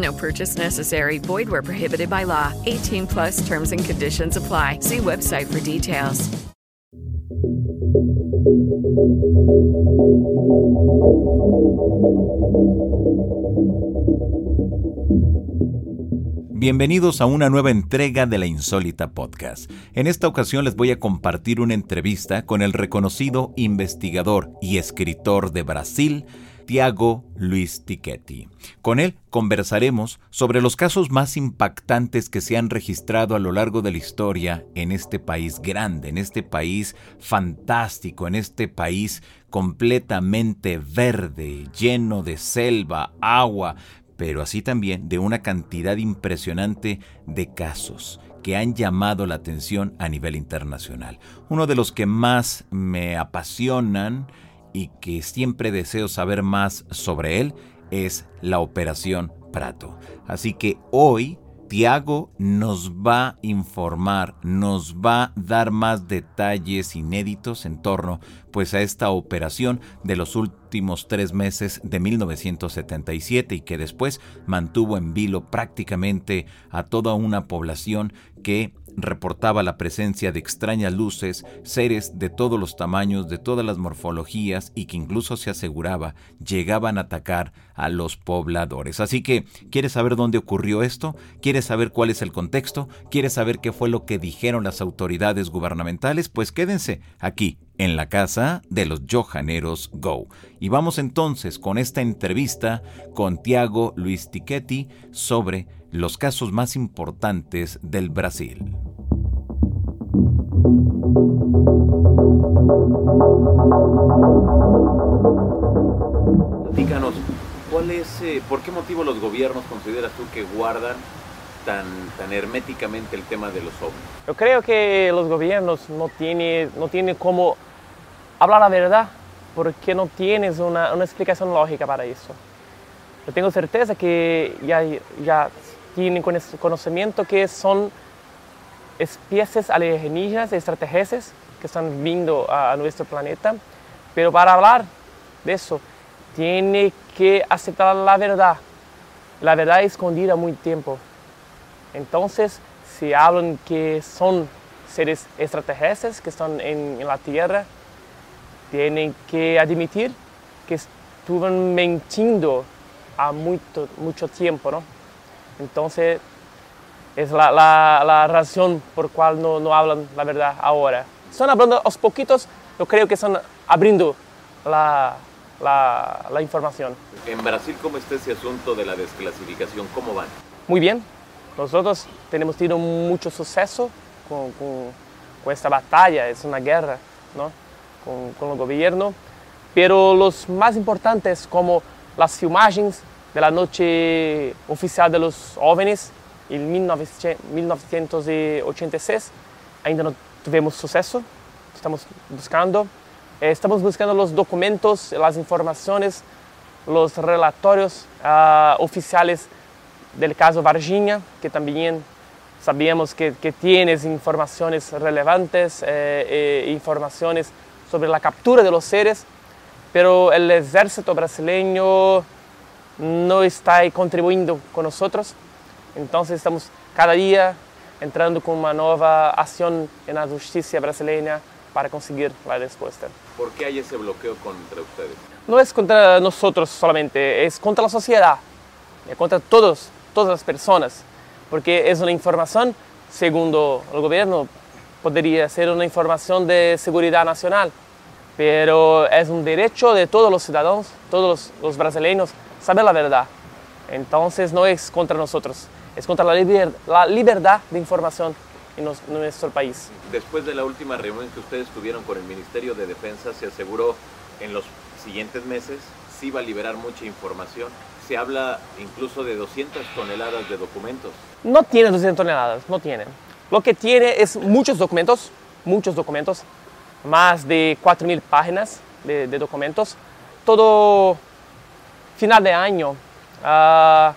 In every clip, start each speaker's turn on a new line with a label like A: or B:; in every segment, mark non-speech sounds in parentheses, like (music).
A: No purchase necessary. Void where prohibited by law. 18 plus terms and conditions apply. See website for details.
B: Bienvenidos a una nueva entrega de la Insólita Podcast. En esta ocasión les voy a compartir una entrevista con el reconocido investigador y escritor de Brasil, Tiago Luis Tichetti. Con él conversaremos sobre los casos más impactantes que se han registrado a lo largo de la historia en este país grande, en este país fantástico, en este país completamente verde, lleno de selva, agua, pero así también de una cantidad impresionante de casos que han llamado la atención a nivel internacional. Uno de los que más me apasionan y que siempre deseo saber más sobre él es la Operación Prato. Así que hoy Tiago nos va a informar, nos va a dar más detalles inéditos en torno pues a esta operación de los últimos tres meses de 1977 y que después mantuvo en vilo prácticamente a toda una población que reportaba la presencia de extrañas luces, seres de todos los tamaños, de todas las morfologías y que incluso se aseguraba llegaban a atacar a los pobladores. Así que, ¿quieres saber dónde ocurrió esto? ¿Quieres saber cuál es el contexto? ¿Quieres saber qué fue lo que dijeron las autoridades gubernamentales? Pues quédense aquí en la casa de los Johaneros Go. Y vamos entonces con esta entrevista con Tiago Luis Tichetti sobre los casos más importantes del Brasil. Díganos, ¿cuál es, eh, ¿por qué motivo los gobiernos consideras tú que guardan tan, tan herméticamente el tema de los ovnis?
C: Yo creo que los gobiernos no tienen no tiene cómo hablar la verdad porque no tienes una, una, explicación lógica para eso. Yo tengo certeza que ya, ya tienen conocimiento que son especies alienígenas extraterrestres que están vindo a, nuestro planeta, pero para hablar de eso tiene que aceptar la verdad, la verdad escondida muy tiempo. Entonces, si hablan que son seres extraterrestres que están en, en la Tierra, tienen que admitir que estuvieron mintiendo a mucho, mucho tiempo, ¿no? Entonces, es la, la, la razón por cual no, no, hablan la verdad ahora. Están hablando a poquitos, yo creo que están abriendo la, la, la, información.
B: En Brasil, ¿cómo está ese asunto de la desclasificación? ¿Cómo van?
C: Muy bien. Nosotros tenemos tenido mucho suceso con, con, con esta batalla, es una guerra, ¿no? con, con el gobierno, pero los más importantes como las filmagens de la noche oficial de los jóvenes en 1986, ainda no tuvimos suceso, estamos buscando, eh, estamos buscando los documentos, las informaciones, los relatorios uh, oficiales del caso Varginha, que también sabíamos que, que tiene informaciones relevantes, eh, eh, informaciones sobre la captura de los seres, pero el ejército brasileño no está contribuyendo con nosotros. Entonces estamos cada día entrando con una nueva acción en la justicia brasileña para conseguir la respuesta.
B: ¿Por qué hay ese bloqueo contra ustedes?
C: No es contra nosotros solamente, es contra la sociedad, contra todos, todas las personas, porque es una información, según el gobierno, podría ser una información de seguridad nacional, pero es un derecho de todos los ciudadanos, todos los, brasileños, saber la verdad. Entonces no es contra nosotros, es contra la, la libertad de información en, nuestro país.
D: Después de la última reunión que ustedes tuvieron con el Ministerio de Defensa, se aseguró en los siguientes meses sí va a liberar mucha información. Se habla incluso de 200 toneladas de documentos.
C: No tiene 200 toneladas, no tiene. Lo que tiene es muchos documentos, muchos documentos, más de 4.000 páginas de, documentos. Todo final de año, uh,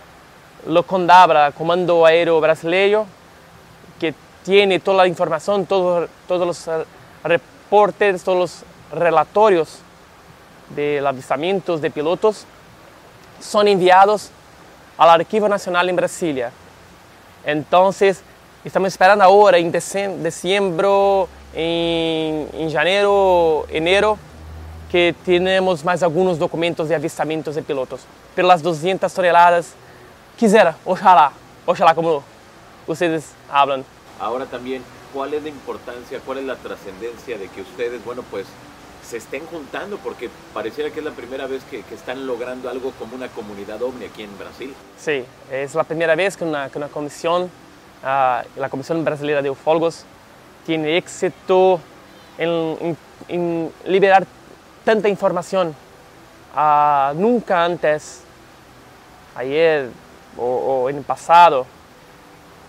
C: lo Condabra, Comando Aéreo Brasileño, que tiene toda la información, todos los reportes, todos los relatorios de avistamientos de pilotos, son enviados al Arquivo Nacional en Brasilia. Entonces, estamos esperando ahora en diciembre, en, en enero, enero, que tenemos más algunos documentos de avistamientos de pilotos. Pero las 200 toneladas, quisiera, ojalá, ojalá como ustedes hablan.
D: Ahora también, ¿cuál es la importancia, cuál es la trascendencia de que ustedes, bueno, pues se estén juntando, porque pareciera que es la primera vez que, están logrando algo como una comunidad ovni aquí en Brasil.
C: Sí, es la primera vez que una, comisión, ah, la Comisión Brasileña de Ufólogos, tiene éxito en, liberar tanta información. Ah, nunca antes, ayer o, en el pasado,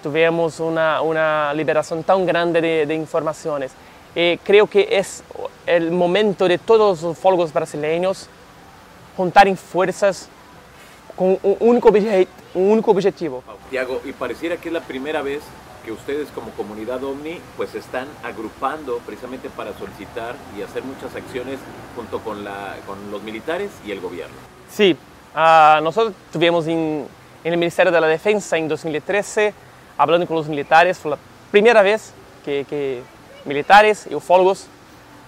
C: tuvimos una, liberación tan grande de, informaciones. Eh, creo que es el momento de todos los ufólogos brasileños juntar fuerzas con un único, un único objetivo.
D: Tiago, y pareciera que es la primera vez que ustedes como comunidad OVNI pues están agrupando precisamente para solicitar y hacer muchas acciones junto con, la, con los militares y el gobierno.
C: Sí, uh, nosotros tuvimos en, en, el Ministerio de la Defensa en 2013 hablando con los militares, fue la primera vez que, que militares y ufólogos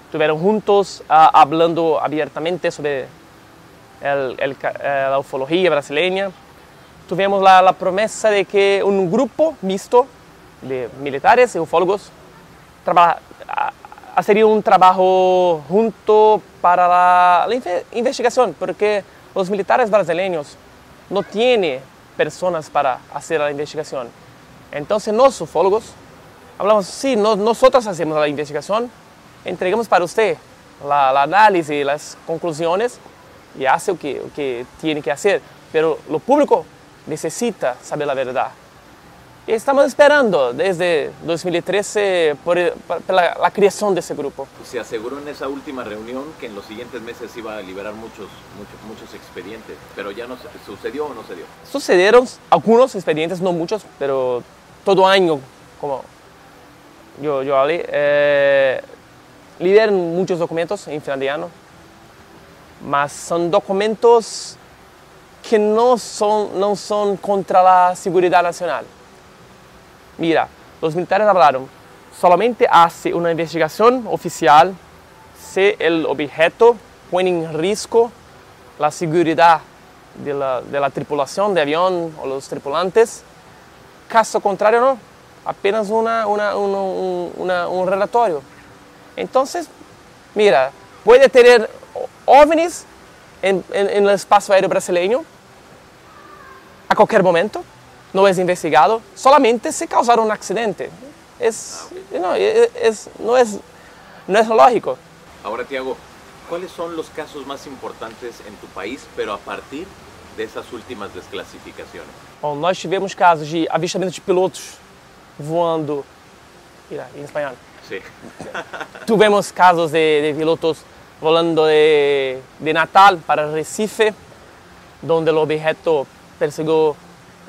C: estuvieron juntos uh, hablando abiertamente sobre el, el, eh, la ufología brasileña. Tuvimos la, la, promesa de que un grupo mixto de militares y ufólogos haría un trabajo junto para la, la, investigación, porque los militares brasileños no tienen personas para hacer la investigación. Entonces, los ufólogos hablamos, sí, nosotros hacemos la investigación, entregamos para usted la, análisis, las conclusiones y hace lo que, que tiene que hacer. Pero lo público necesita saber la verdad. Estamos esperando desde 2013 por, la, creación de ese grupo.
D: Se aseguró en esa última reunión que en los siguientes meses iba a liberar muchos, muchos, muchos expedientes, pero ya no sucedió o no se dio.
C: Sucedieron algunos expedientes, no muchos, pero todo año, como yo, yo hablé, eh, lideran muchos documentos en finlandiano, mas son documentos que no son, no son contra la seguridad nacional. Mira, los militares hablaron, solamente hace una investigación oficial si el objeto pone en riesgo la seguridad de la, de la tripulación de avión o los tripulantes. Caso contrario, no apenas una, una, un relatorio. Entonces, mira, puede tener ovnis en, el espacio aéreo brasileño a cualquier momento, no es investigado, solamente se causaron un accidente. Es, no, es, no, es, no es lógico.
D: Ahora, Tiago, ¿cuáles son los casos más importantes en tu país, pero a partir de esas últimas desclassificaciones?
C: Bom, nós tivemos casos de avistamento de pilotos voando. Mira, en español.
D: Sí. (laughs)
C: Tuvimos casos de, de pilotos volando de, de, Natal para Recife, donde el objeto persiguió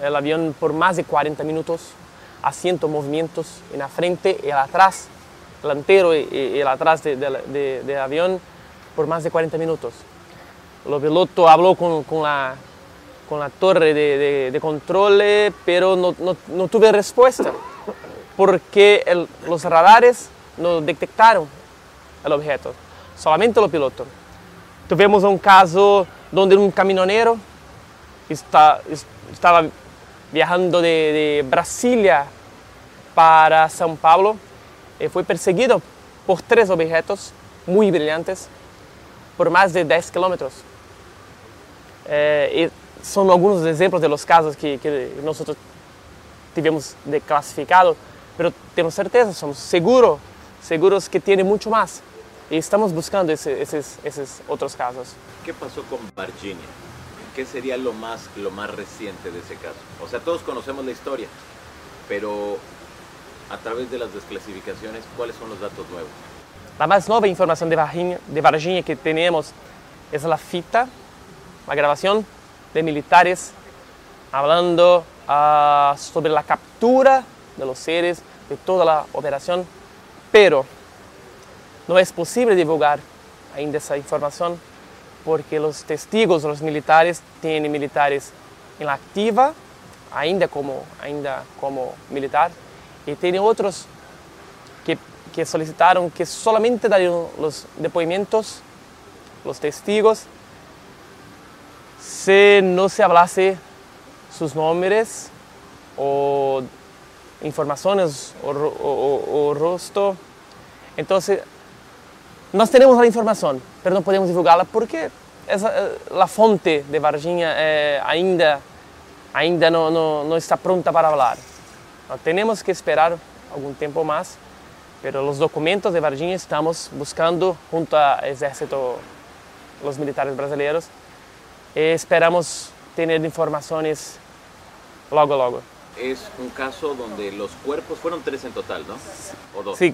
C: el avión por más de 40 minutos, haciendo movimientos en la frente y atrás, delantero y, el atrás del de, de, avión por más de 40 minutos. El piloto habló con, con la, con la torre de, control, pero no, no, no tuve respuesta porque los radares no detectaron el objeto, solamente los pilotos. Tuvimos un caso donde un camionero está, estaba viajando de, Brasilia para São Paulo y fue perseguido por tres objetos muy brillantes por más de 10 kilómetros. Eh, son algunos ejemplos de los casos que, que nosotros tivemos de clasificado, pero tenemos certeza, somos seguros, seguros que tiene mucho más. Y estamos buscando ese, esos, esos otros casos.
D: ¿Qué pasó con Virginia? ¿Qué sería lo más, lo más reciente de ese caso? O sea, todos conocemos la historia, pero a través de las desclasificaciones, ¿cuáles son los datos nuevos?
C: La más nueva información de Varginha, de Varginha que tenemos es la fita, la grabación de militares hablando uh, sobre la captura de los seres, de toda la operación, pero no es posible divulgar ainda esa información porque los testigos, los militares, tienen militares en la activa, ainda como, ainda como militar, y tienen otros que, que solicitaron que solamente darían los depoimientos, los testigos, si no se hablase sus nombres o informaciones o, o, rostro. Entonces, nós temos a informação, mas não podemos divulgá-la porque essa, a fonte de Varginha é, ainda, ainda não, não, não, está pronta para falar. Nós temos que esperar algum tempo mais, mas os documentos de Varginha estamos buscando junto ao exército, os militares brasileiros, e esperamos ter informações logo, logo.
D: É um caso onde os corpos foram três em total, não?
C: Sim,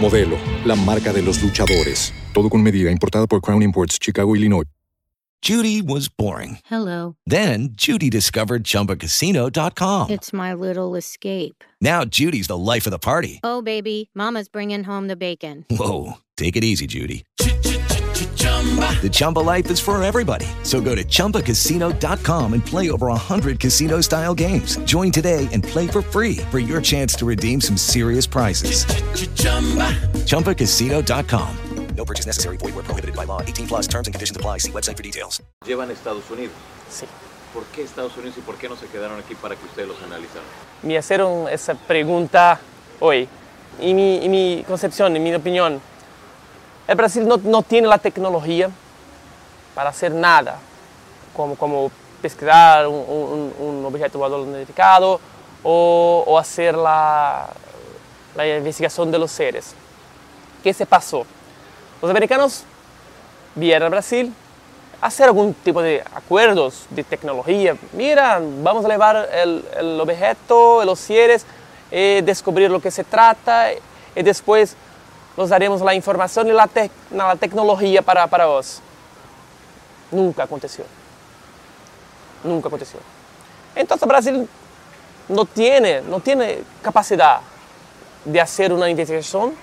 E: Modelo, la marca de los luchadores. Todo con medida, importada por Crown Imports, Chicago, Illinois.
F: Judy was boring.
G: Hello.
F: Then Judy discovered ChumbaCasino.com.
G: It's my little escape.
F: Now Judy's the life of the party.
G: Oh, baby, mama's bringing home the bacon.
F: Whoa, take it easy, Judy. The Chumba life is for everybody. So go to ChumbaCasino.com and play over 100 casino-style games. Join today and play for free for your chance to redeem some serious prizes. ChumbaCasino.com.
H: No purchase necessary. Void where prohibited by law. 18 plus terms and conditions apply. See website for details.
D: Llevan a Estados Unidos.
C: Sí.
D: ¿Por qué Estados Unidos y por qué no se quedaron aquí para que ustedes los analizaran?
C: Me hicieron esa pregunta hoy. Y mi, y mi concepción, y mi opinión, el Brasil no, no, tiene la tecnología para hacer nada, como, como pesquisar un, un, objeto volador identificado o, o hacer la, la investigación de los seres. ¿Qué se pasó? Los americanos vieron a Brasil hacer algún tipo de acuerdos de tecnología. Mira, vamos a llevar el, el objeto, los seres, eh, descubrir lo que se trata y después nos daremos la información y la, te la tecnología para, para vos. Nunca aconteció. Nunca aconteció. Entonces Brasil no tiene, no tiene capacidad de hacer una investigación.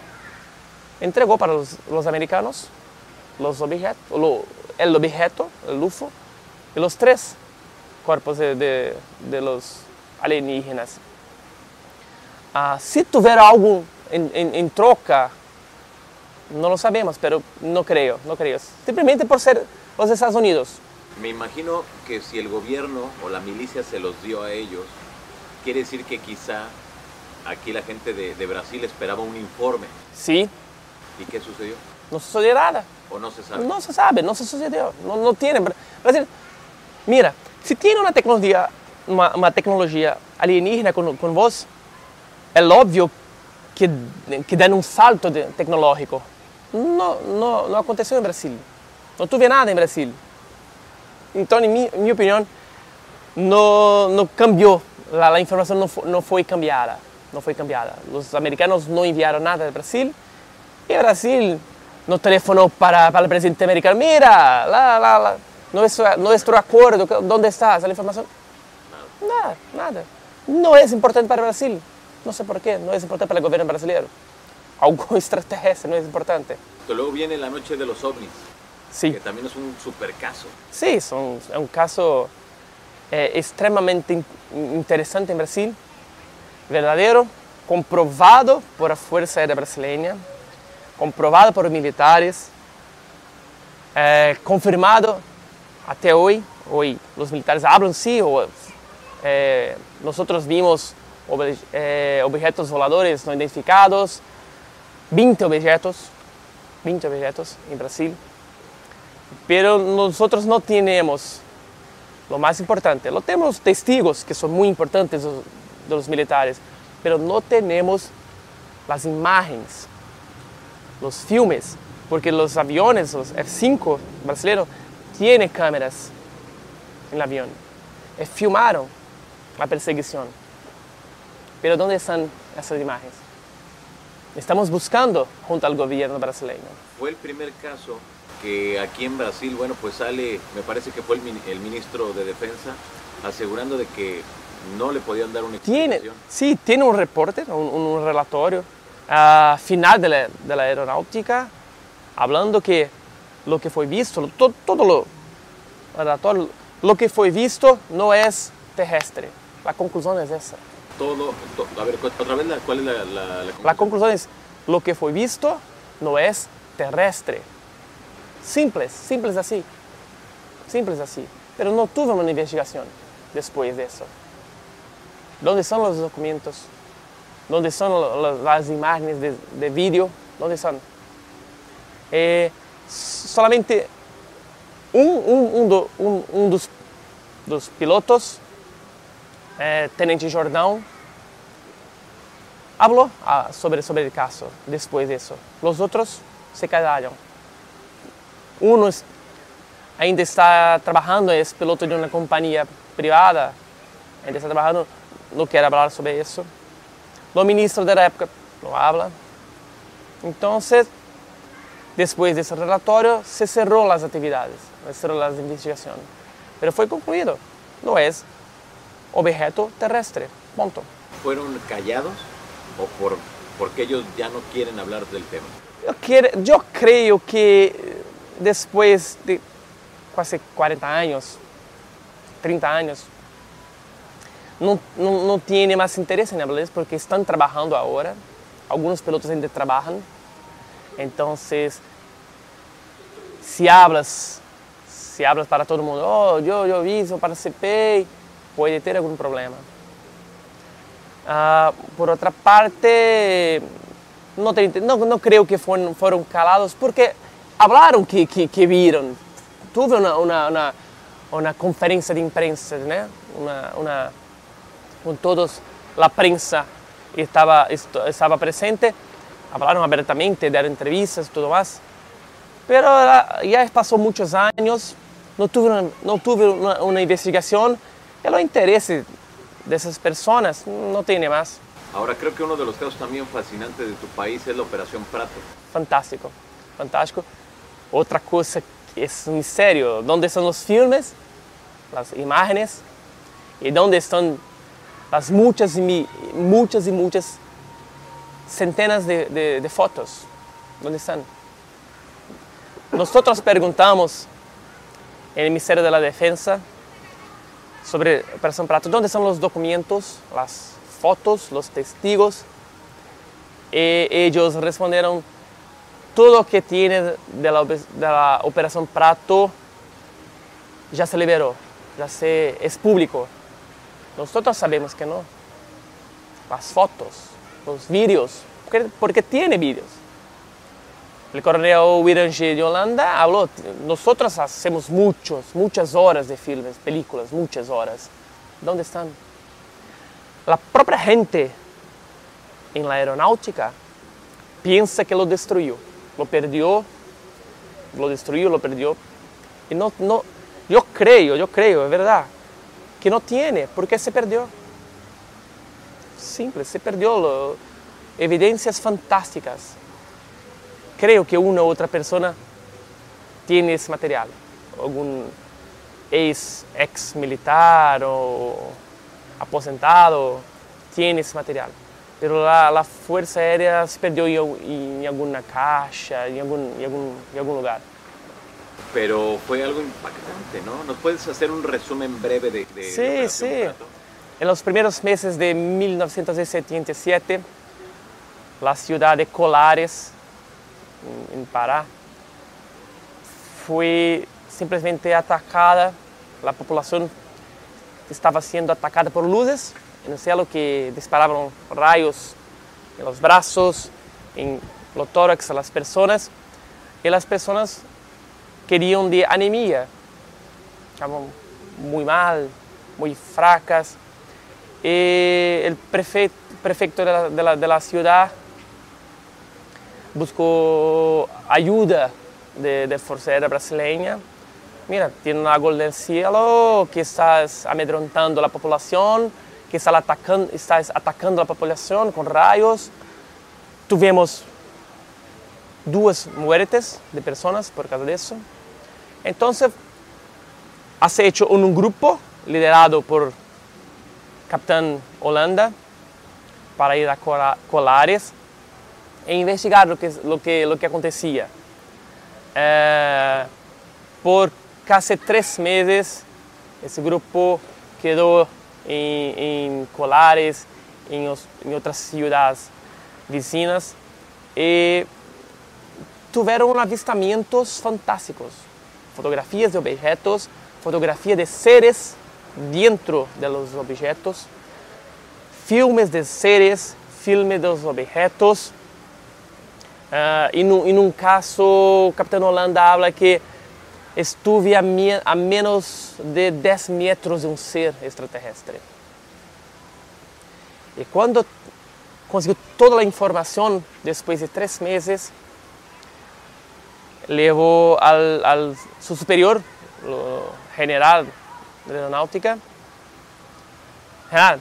C: Entregó para los, los americanos los objetos, lo, el objeto, el UFO, y los tres cuerpos de, de, de los alienígenas. Ah, si tuviera algo en, en, en troca, no lo sabemos, pero no creo, no creo. Simplemente por ser los Estados Unidos.
D: Me imagino que si el gobierno o la milicia se los dio a ellos, quiere decir que quizá aquí la gente de, de Brasil esperaba un informe.
C: Sí.
D: ¿Y qué sucedió?
C: No sucedió nada.
D: ¿O no se sabe?
C: No se sabe, no se sucedió. No, no tiene. Brasil, mira, si tiene una tecnología, una, una tecnología alienígena con, con vos, es obvio que, que dan un salto de, tecnológico. No, no, no aconteceu em Brasil. Não tuve nada em Brasil. Então, em minha, minha opinião, não, não cambiou. A, a informação não não cambiada. Não foi cambiada. Os americanos não enviaram nada do Brasil. E Brasil não telefonou para, para o presidente americano. Mira, lá, lá, lá. Nosso, nosso acordo, onde está essa informação? Nada, nada. Não é importante para o Brasil. Não sei porquê, não é importante para o governo brasileiro. Algo extraterrestre, no es importante.
D: Pero luego viene la noche de los ovnis,
C: Sí,
D: que también es un super caso.
C: sí, son, es un caso eh, extremadamente in- interesante en Brasil, verdadero, comprobado por la Fuerza Aérea Brasileña, comprobado por militares, eh, confirmado até hoy. Hoy los militares hablan, sí, o, eh, nosotros vimos obje- eh, objetos voladores no identificados, 20 objetos, 20 objetos en Brasil. Pero nosotros no tenemos lo más importante. Lo tenemos testigos que son muy importantes de los militares, pero no tenemos las imágenes, los filmes, porque los aviones, los F-5 brasileños, tienen cámaras en el avión. Eh, filmaron la perseguición. Pero ¿dónde están esas imágenes? Estamos buscando junto al gobierno brasileño.
D: Fue el primer caso que aquí en Brasil, bueno, pues sale, me parece que fue el, el ministro de Defensa asegurando de que no le podían dar una
C: Tiene,
D: explicación.
C: sí, tiene un reporte, un, un relatorio ah, final de la, de la aeronáutica, hablando que lo que fue visto, lo- to- todo lo, relatorio, lo que fue visto no es terrestre. La conclusión es esa.
D: Todo, to- a ver, otra vez, la- ¿cuál es la, la, la
C: La conclusión es, lo que fue visto no es terrestre. Simples, simples así. Simples así. Pero no tuve una investigación después de eso. ¿Dónde están los documentos? ¿Dónde lo- las imágenes de, de vídeo? ¿Dónde están? Eh, solamente un, un, un- un dos, dos pilotos, eh, Tenente Jordão, habló ah, sobre, sobre el caso después de eso. Los otros se callaron. Uno es- ainda está trabajando, es piloto de una compañía privada, ainda está trabajando, no quiere hablar sobre eso. Los ministros de la época no hablan. Entonces, después de ese relatorio, se cerró las actividades, se cerró las investigaciones. Pero fue concluido, no es objeto terrestre, punto.
D: ¿Fueron callados o por, porque ellos ya no quieren hablar del tema?
C: Eu creio que eh, depois de quase 40 anos, 30 anos, não, não, não tem mais interesse em hablar porque estão trabalhando agora. Alguns pilotos ainda trabalham. Então, se hablas, se hablas para todo mundo, oh, eu, eu vi, eu participei, pode ter algum problema. Ah, por outra parte, não, tem- não, não creio que foram calados, porque falaram que, que, que uma, uma, uma conferência de? Uma, uma, com todos, a prensa estava presente, falaram abertamente, deram entrevistas e tudo mais. Pero ah, ya pasó muchos años, no tuve una, no tuve una, una investigación, y el interés de esas personas no tiene más.
D: Ahora, creo que uno de los casos también fascinantes de tu país es la Operación Prato.
C: Fantástico, fantástico. Otra cosa que es un misterio, ¿dónde están los filmes, las imágenes y dónde están las muchas y muchas y muchas centenas de, de- de fotos? ¿Dónde están? Nosotros preguntamos en el Ministerio de la Defensa sobre Operación Prato, ¿dónde están los documentos, las fotos, los testigos? Y ellos respondieron, todo lo que tiene de la, ope- de la Operación Prato ya se liberó, ya se, es público. Nosotros sabemos que no. Las fotos, los vídeos, porque, porque tiene vídeos. El coronel William G. de Holanda habló, nosotros hacemos muchos, muchas horas de filmes, películas, muchas horas. ¿Dónde están? La propia gente en la aeronáutica piensa que lo destruyó, lo perdió, lo destruyó, lo perdió. Y no, no, yo creo, yo creo, es verdad, que no tiene, porque se perdió. Simple, se perdió lo- evidencias fantásticas. Creo que una u otra persona tiene ese material, algún ex, ex militar o aposentado tiene ese material. pero la, la Fuerza Aérea se perdió en, en alguna caja, en algún, en algún, en algún lugar.
D: Pero fue algo impactante, ¿no? ¿Nos puedes hacer un resumen breve de, de
C: Sí,
D: la
C: sí.
D: Contrato?
C: En los primeros meses de 1977, la ciudad de Colares, en, Pará, fue simplesmente atacada. La población estaba siendo atacada por luces en el cielo que disparaban rayos en los brazos, en los tórax a las personas. Y las personas querían de anemia. Estaban muy mal, muy fracas. Y el prefecto, de la ciudad buscó ayuda de, de Aérea Brasileña. Mira, tiene un árbol del cielo que estás amedrontando a la población, que está atacando, a la población con rayos. Tuvimos dos muertes de personas por causa de eso. Entonces, has hecho un grupo liderado por Capitán Holanda para ir a Cola- Colares e investigar lo que, lo que, lo que acontecia. Eh, por casi tres meses, esse grupo quedou em, em Colares, em, em outras cidades vizinhas e tiveram avistamentos fantásticos. Fotografias de objetos, fotografia de seres dentro de los objetos, filmes de seres, filmes dos objetos. Ah, e, num, e num caso, Capitão Holanda habla que estuve a, me- a menos de 10 metros de um ser extraterrestre. E quando conseguiu toda a informação, depois de três meses, levou al, al su superior, o general de aeronáutica. General,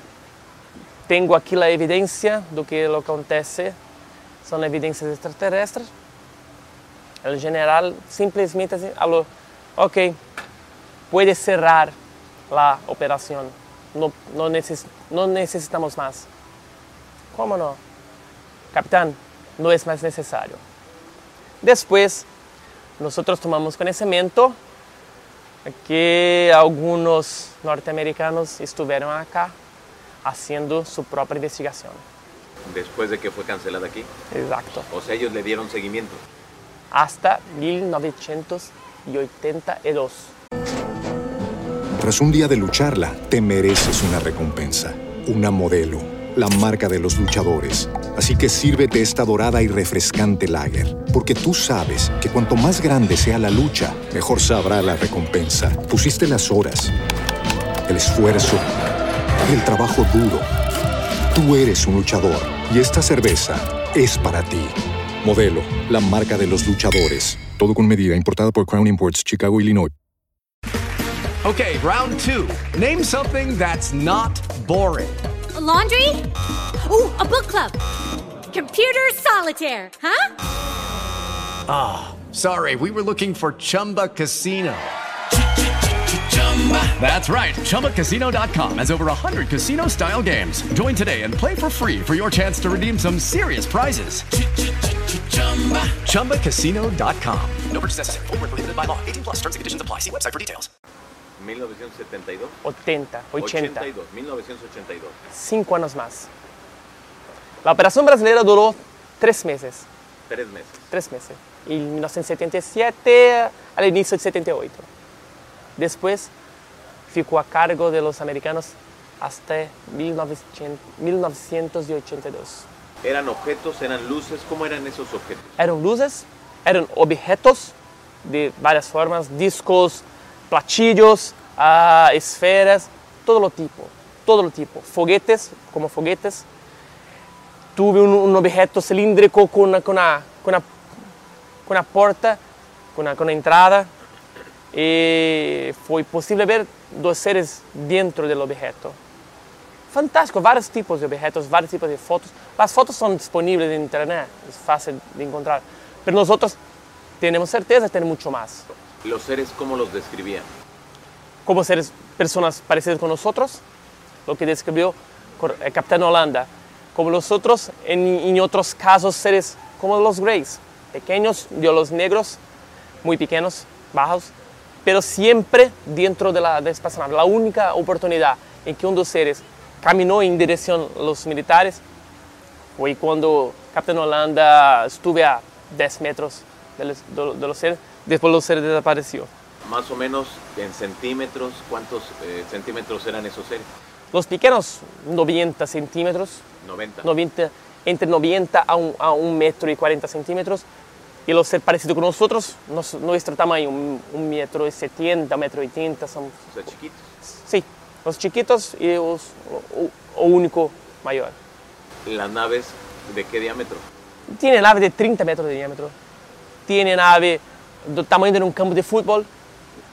C: tenho aqui a evidência do que acontece, são evidências extraterrestres. O general simplesmente assim, falou, ok, pode cerrar a operação, não, não, necess, não necessitamos mais. Como não? Capitão, não é mais necessário. Depois, nós tomamos que alguns norte-americanos estiveram acá fazendo sua própria investigação.
D: Después de que fue cancelada aquí.
C: Exato.
D: O sea, ellos le dieron seguimiento.
C: Hasta 1982.
E: Tras un día de lucharla, te mereces una recompensa, una modelo, la marca de los luchadores. Así que sírvete esta dorada y refrescante lager, porque tú sabes que cuanto más grande sea la lucha, mejor sabrá la recompensa. Pusiste las horas, el esfuerzo, el trabajo duro. Tú eres un luchador y esta cerveza es para ti. Modelo, la marca de los luchadores. Todo con medida, importada por Crown Imports, Chicago, Illinois.
I: Okay, round two. Name something that's not boring.
J: A laundry? Ooh, a book club. Computer solitaire, huh?
I: Sorry, we were looking for Chumba Casino. That's right. ChumbaCasino.com has over 100 casino style games. Join today and play for free for your chance to redeem some serious prizes. ChumbaCasino.com.
H: No purchase necessary. Void where prohibited by law. 18 plus terms and conditions apply. See website for details.
D: 1972.
C: 80, 80.
D: 82, 1982.
C: Cinco anos mais. A operação brasileira durou três meses.
D: Tres meses.
C: Três meses. Em 1977 ao início de 78. Depois ficou a cargo de los americanos 1900 1982.
D: ¿Eran objetos, eran luces? ¿Cómo eran esos objetos?
C: Eram luzes, eram objetos de várias formas, discos, platillos, ah, esferas, todo o tipo, todo o tipo. Foguetes, como foguetes. Tuve um objeto cilíndrico uma, com uma porta, com uma, com uma entrada. E foi possível ver dois seres dentro do objeto. Fantástico, vários tipos de objetos, vários tipos de fotos. As fotos são disponíveis na internet, é fácil de encontrar. Mas nós outros temos certeza de ter muito mais.
D: ¿Los seres cómo los describían?
C: Como seres, pessoas parecidas com nós outros, o que descreveu o Capitão Holanda. como los otros, en, en otros casos seres como los greys, pequeños, de los negros, muy pequeños, bajos, pero siempre dentro de la de espaçonave. La única oportunidad en que un dos seres caminó en dirección a los militares fue cuando Capitán Holanda estuve a 10 metros de los, de- de los seres, después los seres desapareció.
D: Más o menos en centímetros, ¿cuántos eh, centímetros eran esos seres?
C: Los pequeños, 90 centímetros,
D: 90.
C: 90, entre 90 a un, a un metro y 40 centímetros. Y los seres parecidos con nosotros, nos- nuestro tamaño, un, un metro y 70, metro y 80, son,
D: O sea, chiquitos.
C: sí, los chiquitos y los, o, o único mayor.
D: ¿Las naves de qué diámetro?
C: Tiene nave de 30 metros de diámetro, tiene nave del tamaño de un campo de fútbol,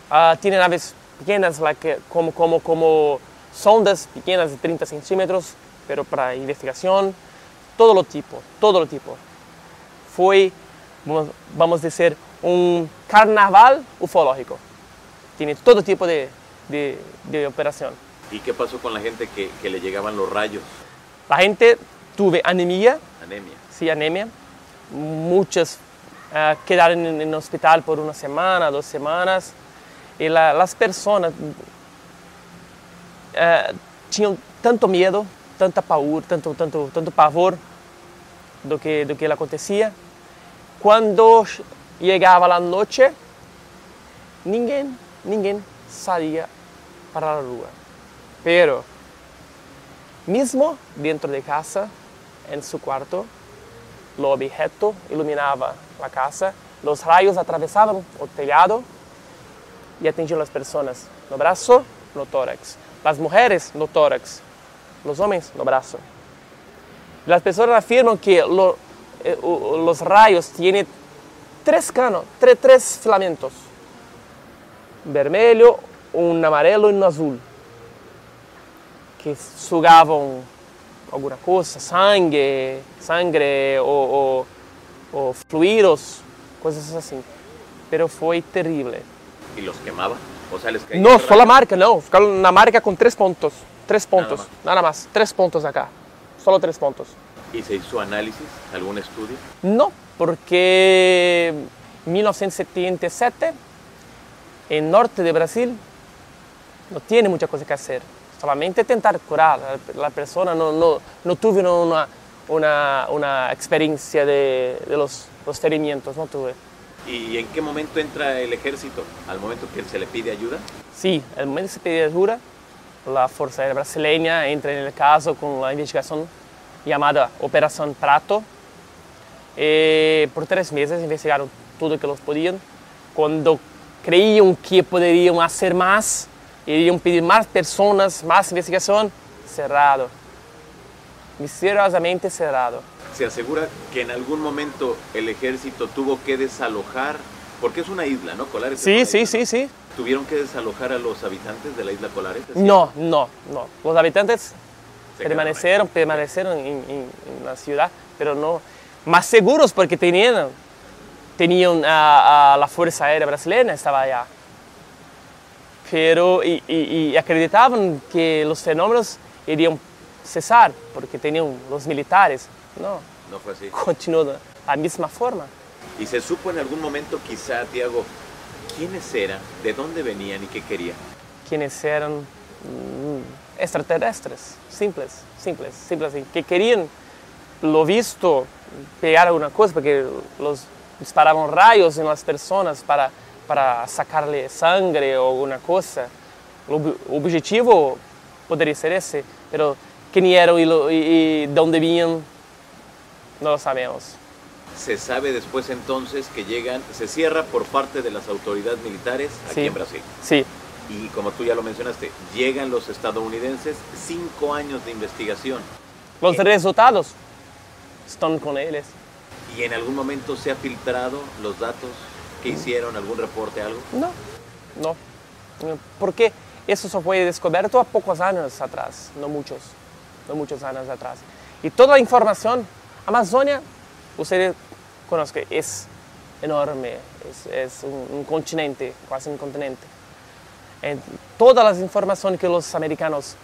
C: ah, tiene naves pequeñas like, como, como, como sondas pequeñas de 30 centímetros, pero para investigación, todo lo tipo, todo lo tipo. Fue, vamos- vamos a decir, un carnaval ufológico. Tiene todo tipo de, de, de operación.
D: ¿Y qué pasó con la gente que, que le llegaban los rayos?
C: La gente tuve anemia,
D: Anemia.
C: sí, anemia. Muchas ah, quedaron en el hospital por una semana, dos semanas. Y la- las personas ah, tinham tanto medo, tanta pavor, tanto, tanto, tanto pavor do que, do que le acontecia. Quando chegava a noite, ninguém, ninguém saía para a rua. Pero, mesmo dentro de casa, em seu quarto, o objeto iluminava a casa, os raios atravessavam o telhado e atingiam as pessoas no braço, no tórax. As mulheres no tórax, os homens no braço. As pessoas afirmam que lo- eh, o- os raios têm três canos, três, três filamentos: vermelho, um amarelo e um azul, que coisa, sangue, sangue ou, ou, ou fluidos, coisas assim. Pero foi terrível.
D: ¿Y los quemaba? O sea, les caía
C: Não,
D: el
C: só a
D: rayo.
C: marca, não. Ficaram na marca com três pontos. Três pontos,
D: más.
C: nada mais. Três pontos acá. Só três pontos.
D: ¿Y se hizo análisis? ¿Algún estudio?
C: Não, porque em 1977, em norte de Brasil, não tinha muita coisa que fazer. Solamente tentar curar. A, a pessoa não, não, não teve uma, uma, uma experiência de, de los, los ferimentos, não tive.
D: ¿Y en qué momento entra el ejército? ¿Al momento que se le pide ayuda?
C: Sí, el momento que se pide ayuda, la Fuerza Aérea Brasileña entra en el caso con la investigación llamada Operación Prato. Eh, por tres meses investigaron todo lo que los podían. Cuando creían que podrían hacer más, irían pedir más personas, más investigación, cerrado. Misteriosamente cerrado.
D: Se asegura que en algún momento el ejército tuvo que desalojar, porque es una isla, ¿no? Colares. es
C: Sí, sí,
D: isla,
C: sí,
D: ¿no?
C: sí.
D: ¿Tuvieron que desalojar a los habitantes de la isla Colares? ¿Es
C: No, no, no. Los habitantes permanecieron, permanecieron en, en- en la ciudad, pero no más seguros porque tenían, tenían a, a la Fuerza Aérea Brasileña, estaba allá. Pero y, y- y acreditaban que los fenómenos irían cesar porque tenían los militares. No,
D: No fue así.
C: continuó de la misma forma.
D: ¿Y se supo en algún momento, quizá, Tiago, quiénes eran, de dónde venían y qué querían?
C: quienes eran mm, extraterrestres, simples, simples, simples, que querían lo visto pegar alguna cosa, porque los disparaban rayos en las personas para, para sacarle sangre o alguna cosa. El ob- objetivo podría ser ese, pero quién eran y, lo- y- y de dónde venían, no lo sabemos.
D: Se sabe después entonces que llegan, se cierra por parte de las autoridades militares aquí
C: Sí.
D: en Brasil.
C: Sí,
D: Y como tú ya lo mencionaste, llegan los estadounidenses, cinco años de investigación.
C: los resultados están con ellos.
D: ¿Y en algún momento se ha filtrado los datos que hicieron, algún reporte, algo?
C: No, no. Porque eso só fue descubierto a pocos años atrás, no muchos, no muchos años atrás. Y toda la información, Amazonia, usted conoce que es enorme, es, es un, un continente, casi un continente. En todas las informaciones que los americanos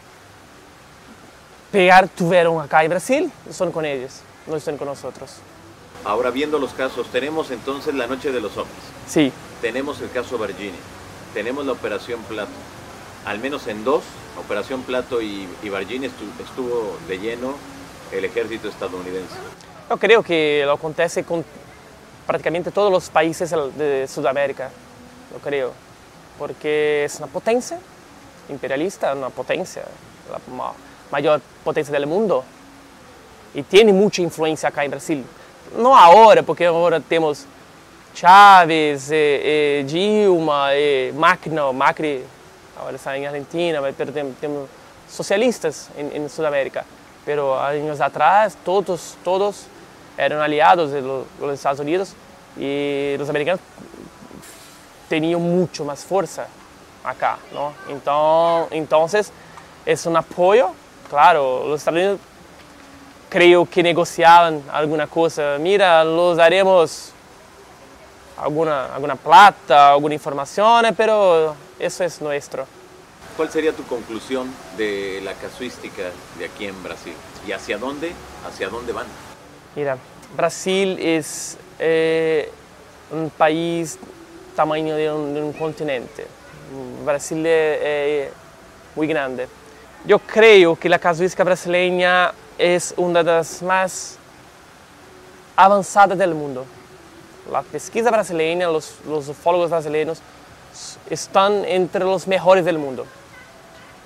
C: pegar tuvieron acá en Brasil, son con ellos, no están con nosotros.
D: Ahora viendo los casos, tenemos entonces la noche de los hombres.
C: Sí.
D: Tenemos el caso Virginia. Tenemos la operación Plato. Al menos en dos, Operación Plato y, y Virginia estu- estuvo de lleno el ejército estadounidense.
C: Yo creo que lo acontece con prácticamente todos los países de Sudamérica, yo creo, porque es una potencia imperialista, una potencia, la ma- mayor potencia del mundo, y tiene mucha influencia acá en Brasil. No ahora, porque ahora tenemos Chávez, eh, eh, Dilma, eh, Macri, Macri ahora está en Argentina, pero temos socialistas en, Sudamérica. Pero años atrás todos, todos eran aliados de lo- los Estados Unidos y los americanos tenían mucho más fuerza acá, ¿no? Então, entonces es un apoyo, claro, los Estados Unidos creo que negociaban alguna cosa, mira, los daremos alguna, alguna plata, alguna información, pero eso es nuestro.
D: ¿Cuál sería tu conclusión de la casuística de aquí en Brasil? ¿Y hacia dónde? ¿Hacia dónde van?
C: Mira, Brasil es eh, un país tamaño de un, de un continente. Brasil es muy grande. Yo creo que la casuística brasileña es una de las más avanzadas del mundo. La pesquisa brasileña, los, los ufólogos brasileños están entre los mejores del mundo.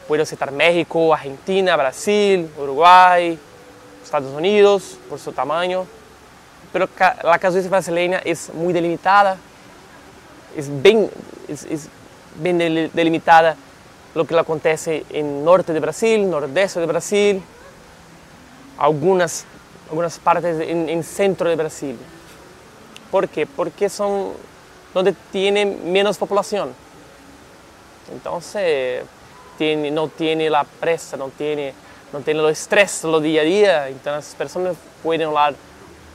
C: Puedo citar México, Argentina, Brasil, Uruguay, Estados Unidos por su tamaño, pero la casuística brasileña es muy delimitada, es bien, es, es bien del- delimitada lo que acontece en norte de Brasil, nordeste de Brasil, algunas, algunas partes en, en centro de Brasil. ¿Por qué? Porque son donde tiene menos población. Entonces, tiene, no tiene la presa, no tiene, no tiene el estrés lo día a día. Entonces, las personas pueden lá,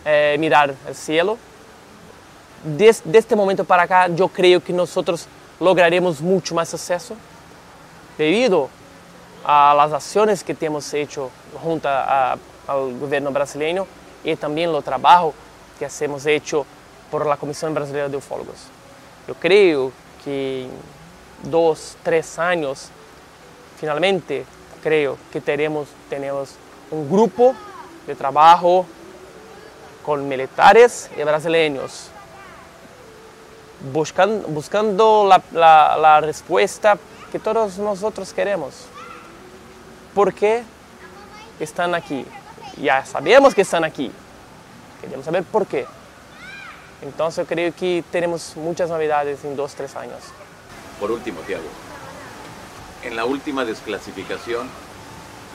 C: eh, mirar el cielo. Des- de este momento para acá, yo creo que nosotros lograremos mucho más acceso debido a las acciones que hemos hecho junto al gobierno brasileño y también lo trabajo que hemos hecho por la Comisión Brasileña de Ufólogos. Yo creo que en dos, tres años, finalmente, creo que tenemos, tenemos un grupo de trabajo con militares y brasileños buscando, buscando la, la- la respuesta que todos nosotros queremos. ¿Por qué están aquí? Ya sabemos que están aquí. Queremos saber por qué. Entonces creo que tenemos muchas novedades en dos, tres años.
D: Por último, Tiago, en la última desclasificación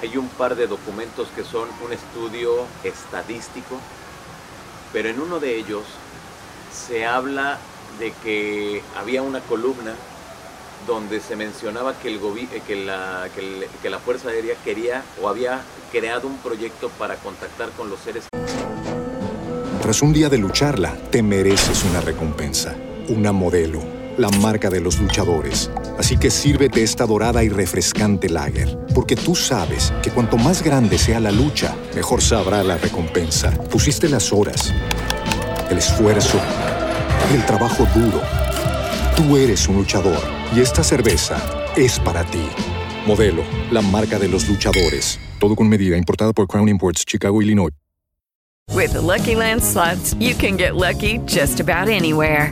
D: hay un par de documentos que son un estudio estadístico, pero en uno de ellos se habla de que había una columna donde se mencionaba que, el eh, que, la, que, el- que la Fuerza Aérea quería o había creado un proyecto para contactar con los seres
E: Tras un día de lucharla, te mereces una recompensa, una modelo, la marca de los luchadores. Así que sírvete esta dorada y refrescante lager, porque tú sabes que cuanto más grande sea la lucha, mejor sabrá la recompensa. Pusiste las horas, el esfuerzo, el trabajo duro. Tú eres un luchador y esta cerveza es para ti. Modelo, la marca de los luchadores. Todo con medida, importada por Crown Imports, Chicago, Illinois.
A: With Lucky Land slots, you can get lucky just about anywhere.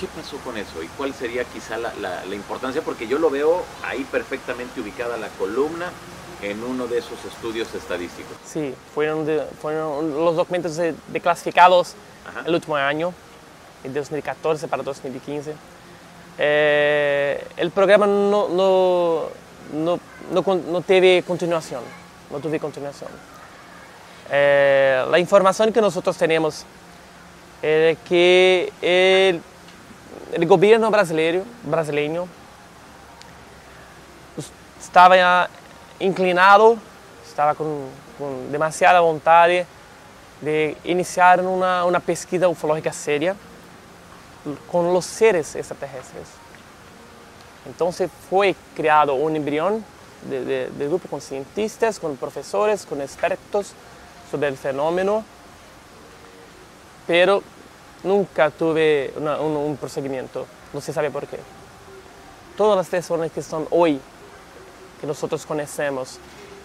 D: ¿Qué pasó con eso? ¿Y cuál sería quizá la, la- la importancia? Porque yo lo veo ahí perfectamente ubicada la columna en uno de esos estudios estadísticos.
C: Sí, fueron, de- fueron los documentos de- declasificados el último año, de 2014 para 2015. Eh, el programa no, no, no, no, no teve continuación. no tuve continuación. Eh, la información que nosotros tenemos es que el, el gobierno brasileño, brasileño estaba inclinado, estaba con, demasiada voluntad de iniciar una, una pesquisa ufológica seria con los seres extraterrestres. Entonces fue creado un embrión de, de, de, grupo con cientistas, con profesores, con expertos sobre el fenómeno, pero nunca tuve una, un, un, procedimiento, no se sabe por qué. Todas las personas que están hoy, que nosotros conocemos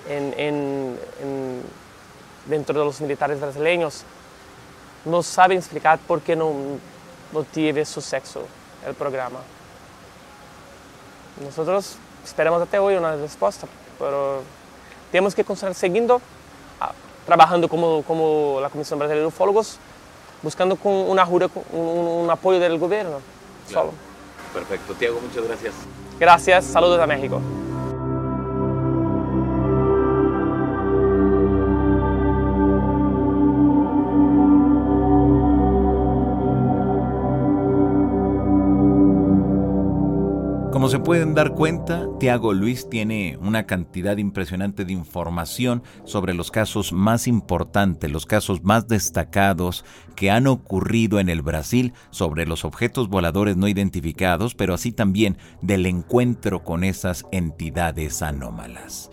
C: en, en, en, dentro de los militares brasileños, no saben explicar por qué no, no tiene suceso el programa. Nosotros esperamos até hoje uma resposta, pero temos que continuar seguindo, trabalhando como, como a Comissão Brasileira de Ufólogos, buscando com uma ajuda, um, um apoio do governo.
B: Claro. Perfecto. Tiago, muchas gracias.
C: Gracias. Saludos a México.
B: Pueden dar cuenta, Tiago Luis tiene una cantidad impresionante de información sobre los casos más importantes, los casos más destacados que han ocurrido en el Brasil sobre los objetos voladores no identificados, pero así también del encuentro con esas entidades anómalas.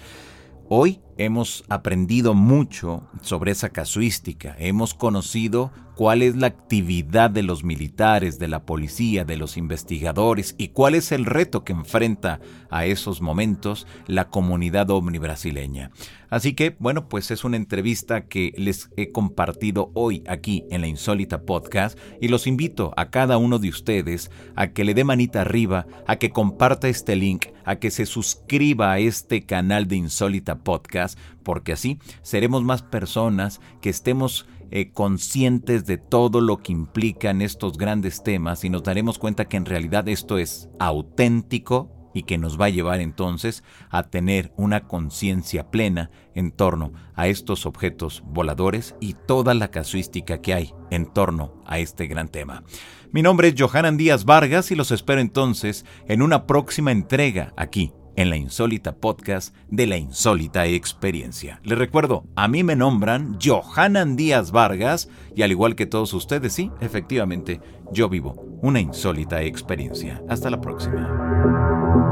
B: Hoy hemos aprendido mucho sobre esa casuística, hemos conocido cuál es la actividad de los militares, de la policía, de los investigadores y cuál es el reto que enfrenta a esos momentos la comunidad ovni brasileña. Así que, bueno, pues es una entrevista que les he compartido hoy aquí en la Insólita Podcast y los invito a cada uno de ustedes a que le dé manita arriba, a que comparta este link, a que se suscriba a este canal de Insólita Podcast, porque así seremos más personas que estemos eh, conscientes de todo lo que implican estos grandes temas y nos daremos cuenta que en realidad esto es auténtico y que nos va a llevar entonces a tener una conciencia plena en torno a estos objetos voladores y toda la casuística que hay en torno a este gran tema. Mi nombre es Johanan Díaz Vargas y los espero entonces en una próxima entrega aquí en la insólita podcast de la insólita experiencia. Les recuerdo, a mí me nombran Johanan Díaz Vargas y al igual que todos ustedes, sí, efectivamente, yo vivo una insólita experiencia. Hasta la próxima.